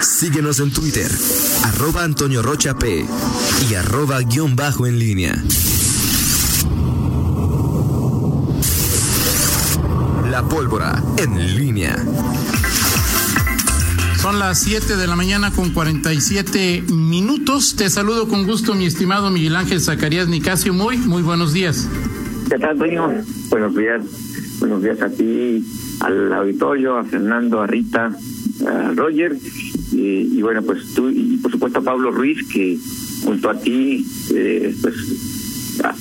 Síguenos en Twitter, arroba Antonio Rocha P y arroba guion bajo en línea. La pólvora en línea. Son las 7 de la mañana con 47 minutos. Te saludo con gusto, mi estimado Miguel Ángel Zacarías Nicasio. Muy, muy buenos días. ¿Qué tal, Toño? Buenos días. Buenos días a ti, al auditorio, a Fernando, a Rita, a Roger. Y, bueno, pues tú y por supuesto Pablo Ruiz, que junto a ti, eh, pues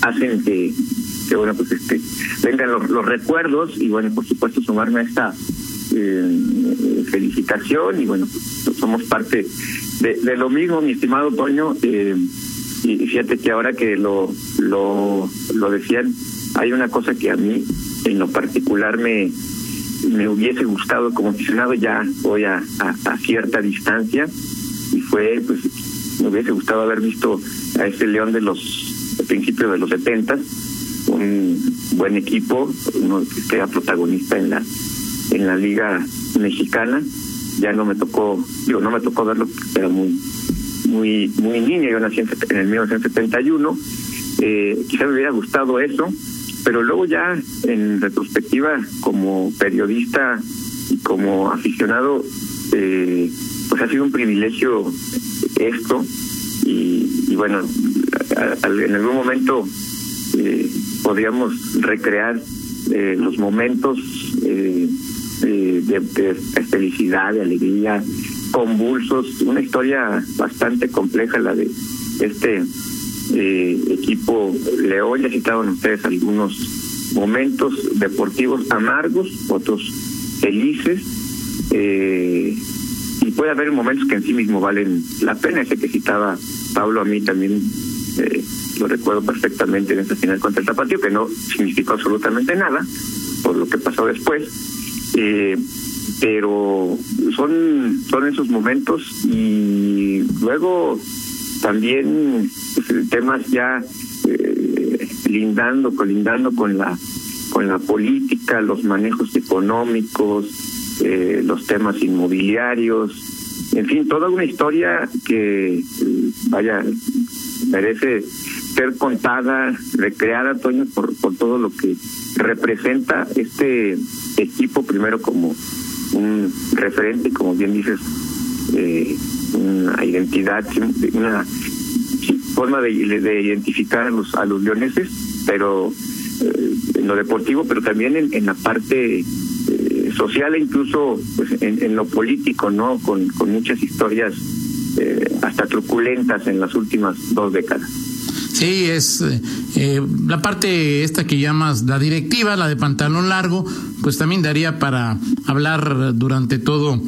hacen que, que bueno, pues este, vengan los, los recuerdos y bueno, por supuesto sumarme a esta eh, felicitación y bueno, somos parte de, lo mismo, mi estimado Toño. Eh, y fíjate que ahora que lo, lo, lo decían, hay una cosa que a mí en lo particular me, me hubiese gustado como aficionado, ya voy a, a, cierta distancia, y fue, pues, me hubiese gustado haber visto a ese León de los principios de los 70, un buen equipo, uno que era protagonista en la en la liga mexicana. Ya no me tocó digo no me tocó verlo pero muy muy muy niña yo nací en, el 1971 eh, quizá me hubiera gustado eso pero luego ya en retrospectiva como periodista y como aficionado eh, pues ha sido un privilegio esto y, y bueno en algún momento eh, podríamos recrear eh, los momentos eh, de, felicidad, de alegría, convulsos, una historia bastante compleja la de este eh, equipo León, ya citaban ustedes algunos momentos deportivos amargos, otros felices, eh, y puede haber momentos que en sí mismo valen la pena, ese que citaba Pablo a mí también eh, lo recuerdo perfectamente en esta final contra el Tapatío, que no significó absolutamente nada por lo que pasó después, eh, pero son, son esos momentos y luego también pues, temas ya eh, lindando, colindando con la con la política, los manejos económicos, eh, los temas inmobiliarios, en fin, toda una historia que, vaya, merece ser contada, recreada, Toño, por, por todo lo que representa este equipo, primero como un referente, como bien dices, eh, una identidad, una forma de, de identificar a los, a los leoneses, pero eh, en lo deportivo, pero también en, en la parte eh, social e incluso pues, en, en, lo político, ¿no? Con, con muchas historias eh, hasta truculentas en las últimas dos décadas. Sí, es eh, la parte esta que llamas la directiva, la de pantalón largo, pues también daría para hablar durante todo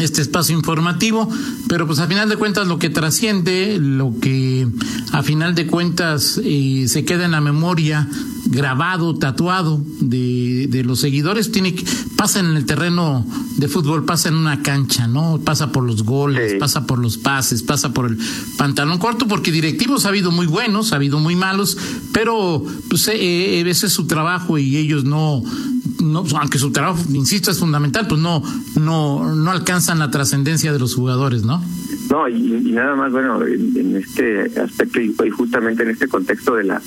este espacio informativo, pero pues a final de cuentas lo que trasciende, lo que a final de cuentas eh, se queda en la memoria grabado, tatuado de, de los seguidores, tiene que, pasa en el terreno de fútbol, pasa en una cancha, ¿no? Pasa por los goles, pasa por los pases, pasa por el pantalón corto, porque directivos ha habido muy buenos, ha habido muy malos, pero pues eh, eh ese es su trabajo y ellos no, no, aunque su trabajo, insisto, es fundamental, pues no, no, no alcanzan la trascendencia de los jugadores, ¿no? No, y, nada más, bueno, en, este aspecto y justamente en este contexto de la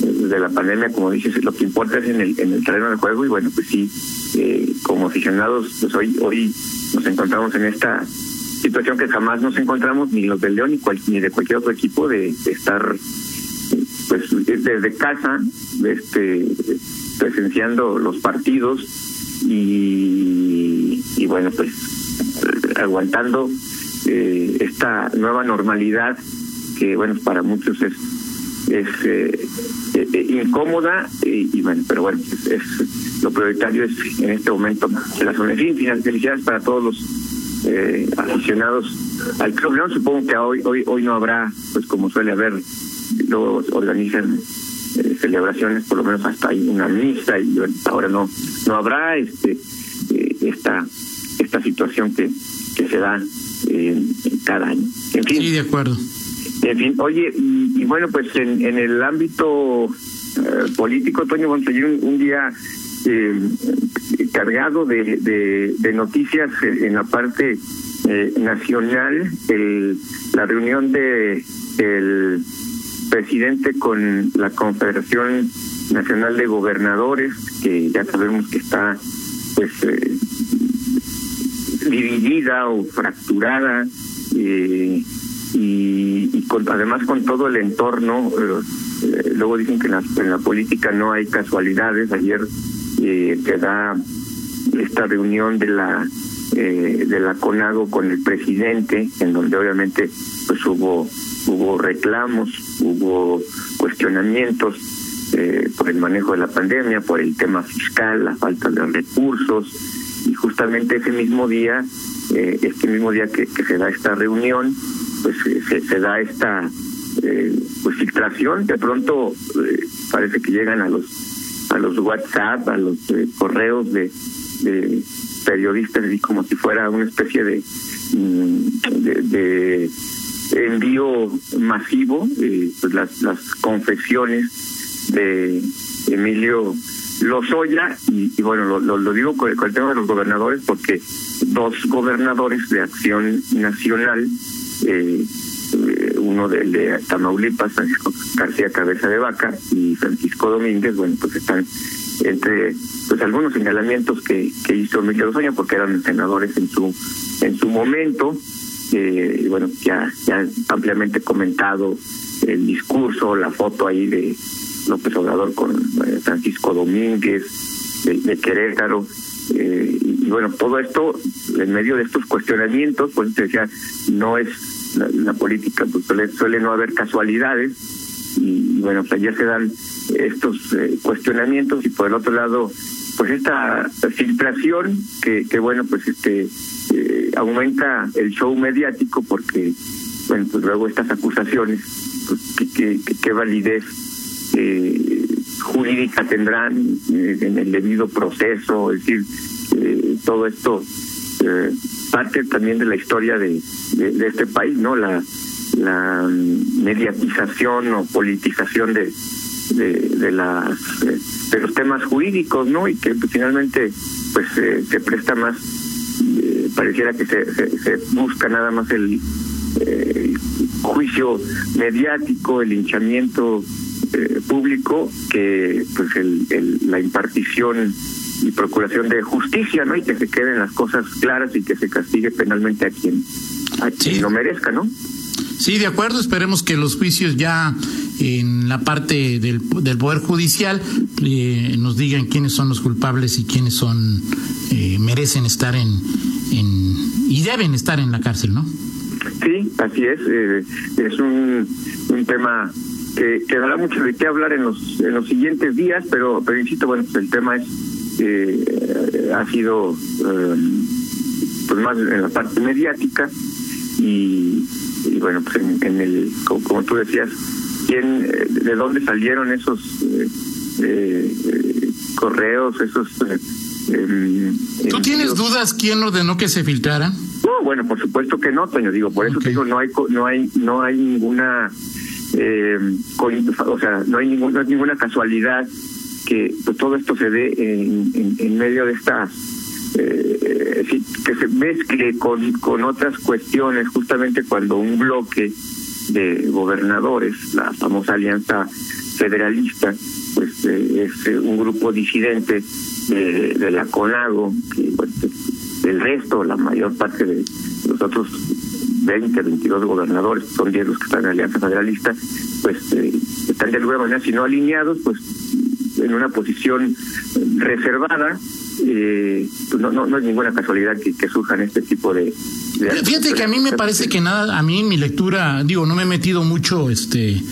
de la pandemia, como dices, lo que importa es en el, en el terreno del juego y bueno, pues sí, eh, como aficionados, pues hoy, hoy nos encontramos en esta situación que jamás nos encontramos ni los del León ni, ni de cualquier otro equipo de, estar pues desde casa este presenciando los partidos y, y bueno pues aguantando eh, esta nueva normalidad que bueno para muchos es es eh, eh, eh, incómoda y, bueno, pero bueno, es, lo prioritario es en este momento la zona. En fin, felicidades para todos los eh, aficionados al Club León. Supongo que hoy hoy hoy no habrá, pues como suele haber, luego organizan celebraciones, por lo menos hasta hay una misa y ahora no no habrá este esta esta situación que que se da cada año. En fin, sí, de acuerdo. En fin, oye, y, bueno, pues en, en el ámbito eh, político, Toño, vamos a un, un día eh, cargado de, de, de, noticias en la parte eh, nacional, el, la reunión de el presidente con la Confederación Nacional de Gobernadores, que ya sabemos que está pues eh, dividida o fracturada eh, y, con, además con todo el entorno. Eh, luego dicen que en la, en la, política no hay casualidades. Ayer eh, se da esta reunión de la eh, de la CONAGO con el presidente, en donde obviamente pues hubo hubo reclamos, hubo cuestionamientos eh, por el manejo de la pandemia, por el tema fiscal, la falta de recursos, y justamente ese mismo día, eh, este mismo día que, se da esta reunión, pues se, se da esta eh, pues filtración, de pronto eh, parece que llegan a los a los WhatsApp, a los eh, correos de periodistas, y como si fuera una especie de, mm, de, de envío masivo, eh, pues las, las confesiones de Emilio Lozoya, y, y bueno, lo, lo, digo con con el tema de los gobernadores, porque dos gobernadores de Acción Nacional, eh, uno del de Tamaulipas, Francisco García Cabeza de Vaca, y Francisco Domínguez, bueno, pues están entre pues algunos señalamientos que, hizo Emilio Lozoya, porque eran senadores en su en su momento, eh, bueno, ya, ya ampliamente comentado el discurso, la foto ahí de López Obrador con eh, Francisco Domínguez de, Querétaro. Eh, y, bueno, todo esto en medio de estos cuestionamientos, pues decía, no es la, la política, pues suele, suele, no haber casualidades. Y, bueno, pues ya se dan estos eh, cuestionamientos y por el otro lado, pues esta filtración que, que bueno, pues este eh, aumenta el show mediático porque, bueno, pues luego estas acusaciones, pues qué que, que, validez eh, jurídica tendrán eh, en el debido proceso, es decir, todo esto eh, parte también de la historia de, de, este país, ¿no? La, mediatización o politización de, de, las de los temas jurídicos, ¿no? Y que finalmente pues eh, se presta más, eh, pareciera que se, se, busca nada más el, eh, juicio mediático, el hinchamiento eh, público que pues el, el, la impartición y procuración de justicia, ¿no? Y que se queden las cosas claras y que se castigue penalmente a quien a quien sí. lo merezca, ¿no? Sí, de acuerdo. Esperemos que los juicios ya en la parte del, del Poder Judicial eh, nos digan quiénes son los culpables y quiénes son eh, merecen estar en, en y deben estar en la cárcel, ¿no? Sí, así es. Eh, es un, un tema que, que dará mucho de qué hablar en los en los siguientes días, pero pero insisto, bueno, pues el tema es eh, ha sido eh, pues más en la parte mediática y, y bueno, pues en, en el como, como, tú decías, quién de dónde salieron esos eh, correos, esos ¿Tú tienes dudas quién ordenó que se filtraran? No, bueno, por supuesto que no, Toño. Digo, por eso te digo, no hay, no hay, no hay ninguna, eh, o sea, no hay ninguna, no hay ninguna casualidad que todo esto se dé en, en, medio de estas, eh, que se mezcle con, con otras cuestiones, justamente cuando un bloque de gobernadores, la famosa alianza federalista, pues eh, es un grupo disidente de, la CONAGO, que pues, el resto, la mayor parte de los otros 20, 22 gobernadores, son 10 los que están en Alianza Federalista, pues eh, están de alguna manera, si no alineados, pues en una posición reservada. Eh, pues no, no, no es ninguna casualidad que, que surjan este tipo de, de Fíjate que a mí me parece que nada, a mí mi lectura, digo, no me he metido mucho, este,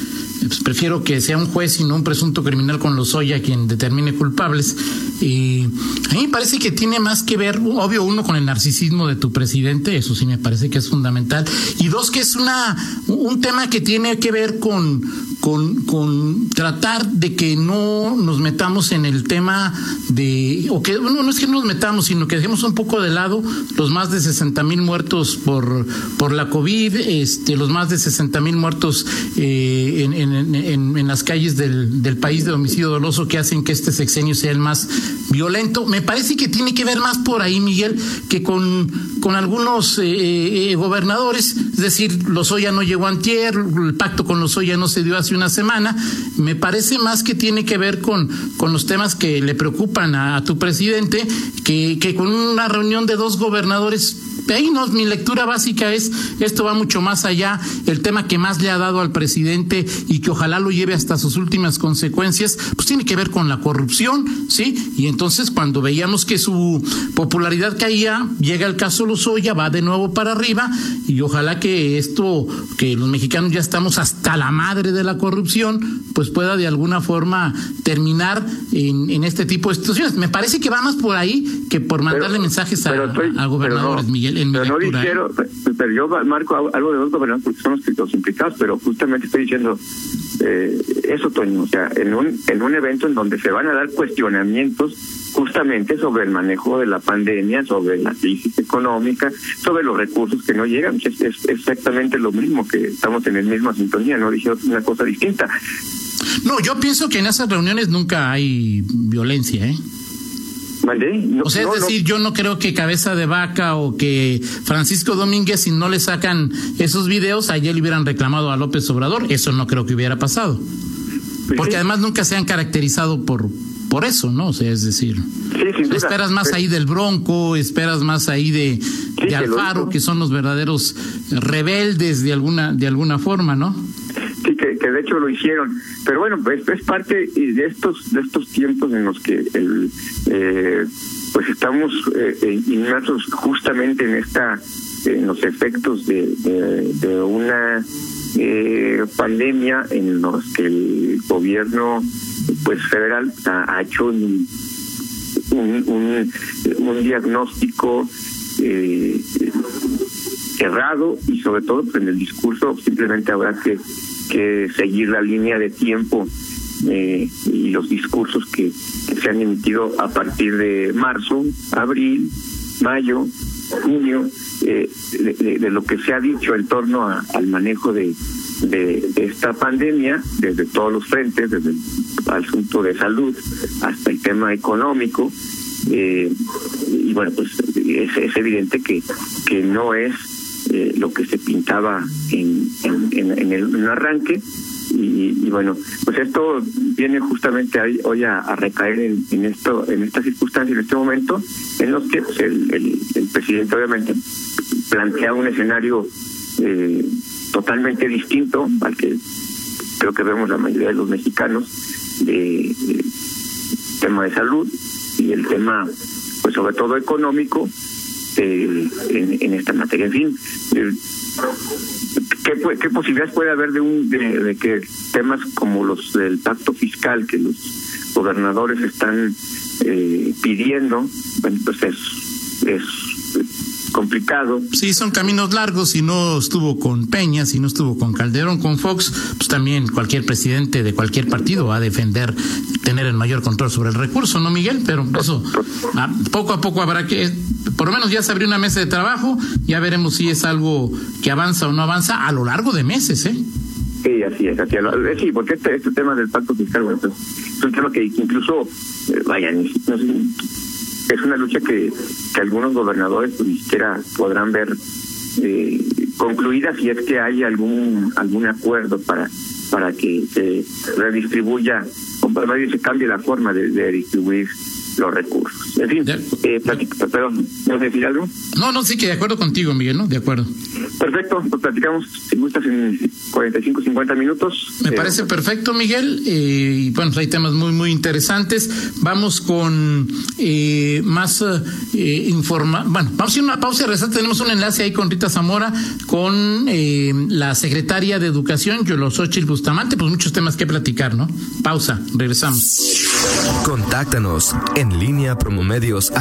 pues prefiero que sea un juez y no un presunto criminal con los Lozoya quien determine culpables. Y a mí me parece que tiene más que ver, obvio, uno con el narcisismo de tu presidente, eso sí me parece que es fundamental. Y dos, que es una un tema que tiene que ver con, con, con tratar de que no nos metamos en el tema de, o que, bueno, no es que no nos metamos, sino que dejemos un poco de lado los más de 60 mil muertos por, por la COVID, este, los más de 60 mil muertos eh, en, en, en, en, las calles del, del país de homicidio doloso que hacen que este sexenio sea el más violento. Me parece que tiene que ver más por ahí, Miguel, que con, con algunos eh, eh, gobernadores, es decir, Lozoya no llegó antier, el pacto con Lozoya no se dio hace una semana. Me parece más que tiene que ver con, con los temas que le preocupan a, a tu presidente, que, que con una reunión de dos gobernadores ahí no, mi lectura básica es, esto va mucho más allá, el tema que más le ha dado al presidente y que ojalá lo lleve hasta sus últimas consecuencias, pues tiene que ver con la corrupción, ¿sí? Y entonces cuando veíamos que su popularidad caía, llega el caso Lozoya, va de nuevo para arriba y ojalá que esto, que los mexicanos ya estamos hasta la madre de la corrupción, pues pueda de alguna forma terminar en, en este tipo de situaciones. Me parece que va más por ahí que por mandarle pero, mensajes a, estoy, a gobernadores, no, Miguel. En pero mi no dijeron, pero yo marco algo de dos gobernadores porque son los, los implicados, pero justamente estoy diciendo eh, eso, Toño, o sea, en un, en un evento en donde se van a dar cuestionamientos justamente sobre el manejo de la pandemia, sobre la crisis económica, sobre los recursos que no llegan. Es, es exactamente lo mismo que estamos en el misma sintonía, no dije una cosa distinta. No, yo pienso que en esas reuniones nunca hay violencia, ¿eh? O sea, es no, decir, no. yo no creo que Cabeza de Vaca o que Francisco Domínguez, si no le sacan esos videos, ayer le hubieran reclamado a López Obrador. Eso no creo que hubiera pasado. Pues Porque sí. además nunca se han caracterizado por por eso, ¿no? O sea, es decir, Sí, esperas más ahí del Bronco, esperas más ahí de, de Alfaro, que son los verdaderos rebeldes de alguna de alguna forma, ¿no? De hecho lo hicieron. Pero bueno, pues es parte de estos de estos tiempos en los que el, eh, pues estamos eh, eh, inmersos justamente en esta en los efectos de, una eh, pandemia en los que el gobierno pues federal ha, hecho un, un diagnóstico eh, errado y sobre todo pues, en el discurso simplemente habrá que, que seguir la línea de tiempo eh, y los discursos que, se han emitido a partir de marzo, abril, mayo, junio, eh, de, lo que se ha dicho en torno al manejo de esta pandemia desde todos los frentes, desde el asunto de salud hasta el tema económico. eh, y bueno, pues es, es evidente que, que no es eh, lo que se pintaba en, en, el arranque. Y, y bueno, pues esto viene justamente hoy a, a recaer en, en esto, en esta circunstancia, en este momento, en los que pues, el, el, el presidente obviamente plantea un escenario eh, totalmente distinto al que creo que vemos la mayoría de los mexicanos de, de tema de salud y el tema pues sobre todo económico eh, en, en esta materia en fin eh, ¿qué, qué posibilidades puede haber de un de, de que temas como los del pacto fiscal que los gobernadores están eh, pidiendo bueno pues es es complicado Sí, son caminos largos. Si no estuvo con Peña, si no estuvo con Calderón, con Fox, pues también cualquier presidente de cualquier partido va a defender tener el mayor control sobre el recurso, ¿no, Miguel? Pero eso, ah, poco a poco habrá que, por lo menos ya se abrió una mesa de trabajo, ya veremos si es algo que avanza o no avanza a lo largo de meses, ¿eh? Sí, así es, así es. Eh, Sí, porque este, este tema del pacto fiscal, bueno, pues, es que incluso, eh, vaya, es una lucha que, que algunos gobernadores pues, ni siquiera podrán ver eh, concluida si es que hay algún algún acuerdo para para que se redistribuya, o para que se cambie la forma de, de distribuir los recursos. En fin, De- eh, perdón, ¿no decir algo? No, no, sí que de acuerdo contigo, Miguel, ¿no? De acuerdo. Perfecto, pues platicamos, si gustas, en 45, 50 minutos. Me Eh, parece perfecto, Miguel. Eh, y bueno, hay temas muy, muy interesantes. Vamos con eh, más eh, informa. Bueno, vamos a ir a una pausa y regresar. Tenemos un enlace ahí con Rita Zamora, con eh, la secretaria de Educación, Yolosochil Bustamante. Pues muchos temas que platicar, ¿no? Pausa, regresamos. Contáctanos en línea promomedios